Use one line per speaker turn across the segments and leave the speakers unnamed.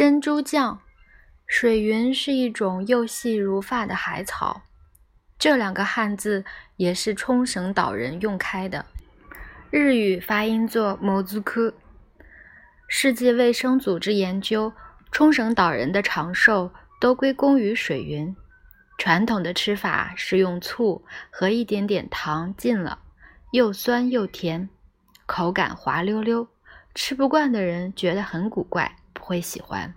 珍珠酱，水云是一种又细如发的海草。这两个汉字也是冲绳岛人用开的，日语发音作“某族科”。世界卫生组织研究，冲绳岛人的长寿都归功于水云。传统的吃法是用醋和一点点糖浸了，又酸又甜，口感滑溜溜，吃不惯的人觉得很古怪。会喜欢。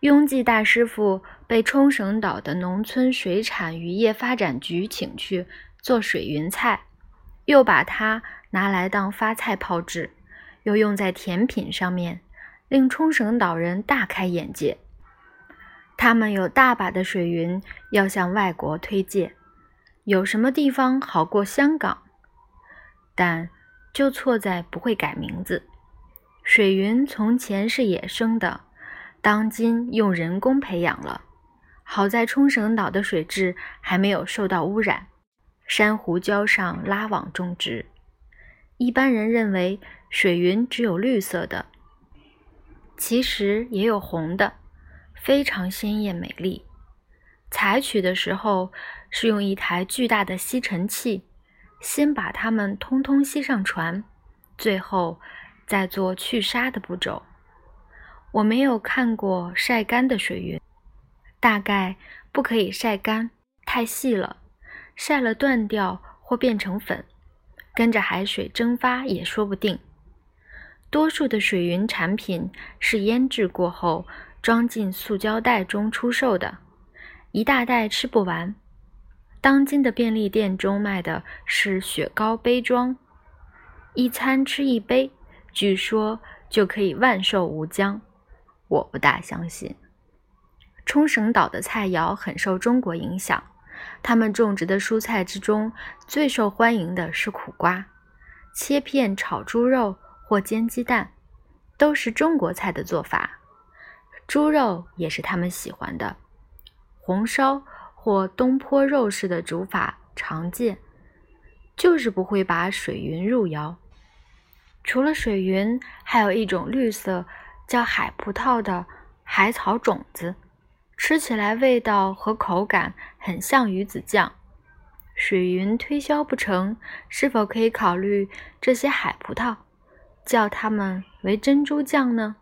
雍记大师傅被冲绳岛的农村水产渔业发展局请去做水云菜，又把它拿来当发菜炮制，又用在甜品上面，令冲绳岛人大开眼界。他们有大把的水云要向外国推介，有什么地方好过香港？但就错在不会改名字。水云从前是野生的，当今用人工培养了。好在冲绳岛的水质还没有受到污染，珊瑚礁上拉网种植。一般人认为水云只有绿色的，其实也有红的，非常鲜艳美丽。采取的时候是用一台巨大的吸尘器，先把它们通通吸上船，最后。在做去沙的步骤，我没有看过晒干的水云，大概不可以晒干，太细了，晒了断掉或变成粉，跟着海水蒸发也说不定。多数的水云产品是腌制过后装进塑胶袋中出售的，一大袋吃不完。当今的便利店中卖的是雪糕杯装，一餐吃一杯。据说就可以万寿无疆，我不大相信。冲绳岛的菜肴很受中国影响，他们种植的蔬菜之中最受欢迎的是苦瓜，切片炒猪肉或煎鸡蛋，都是中国菜的做法。猪肉也是他们喜欢的，红烧或东坡肉式的煮法常见，就是不会把水云入窑。除了水云，还有一种绿色叫海葡萄的海草种子，吃起来味道和口感很像鱼子酱。水云推销不成，是否可以考虑这些海葡萄，叫它们为珍珠酱呢？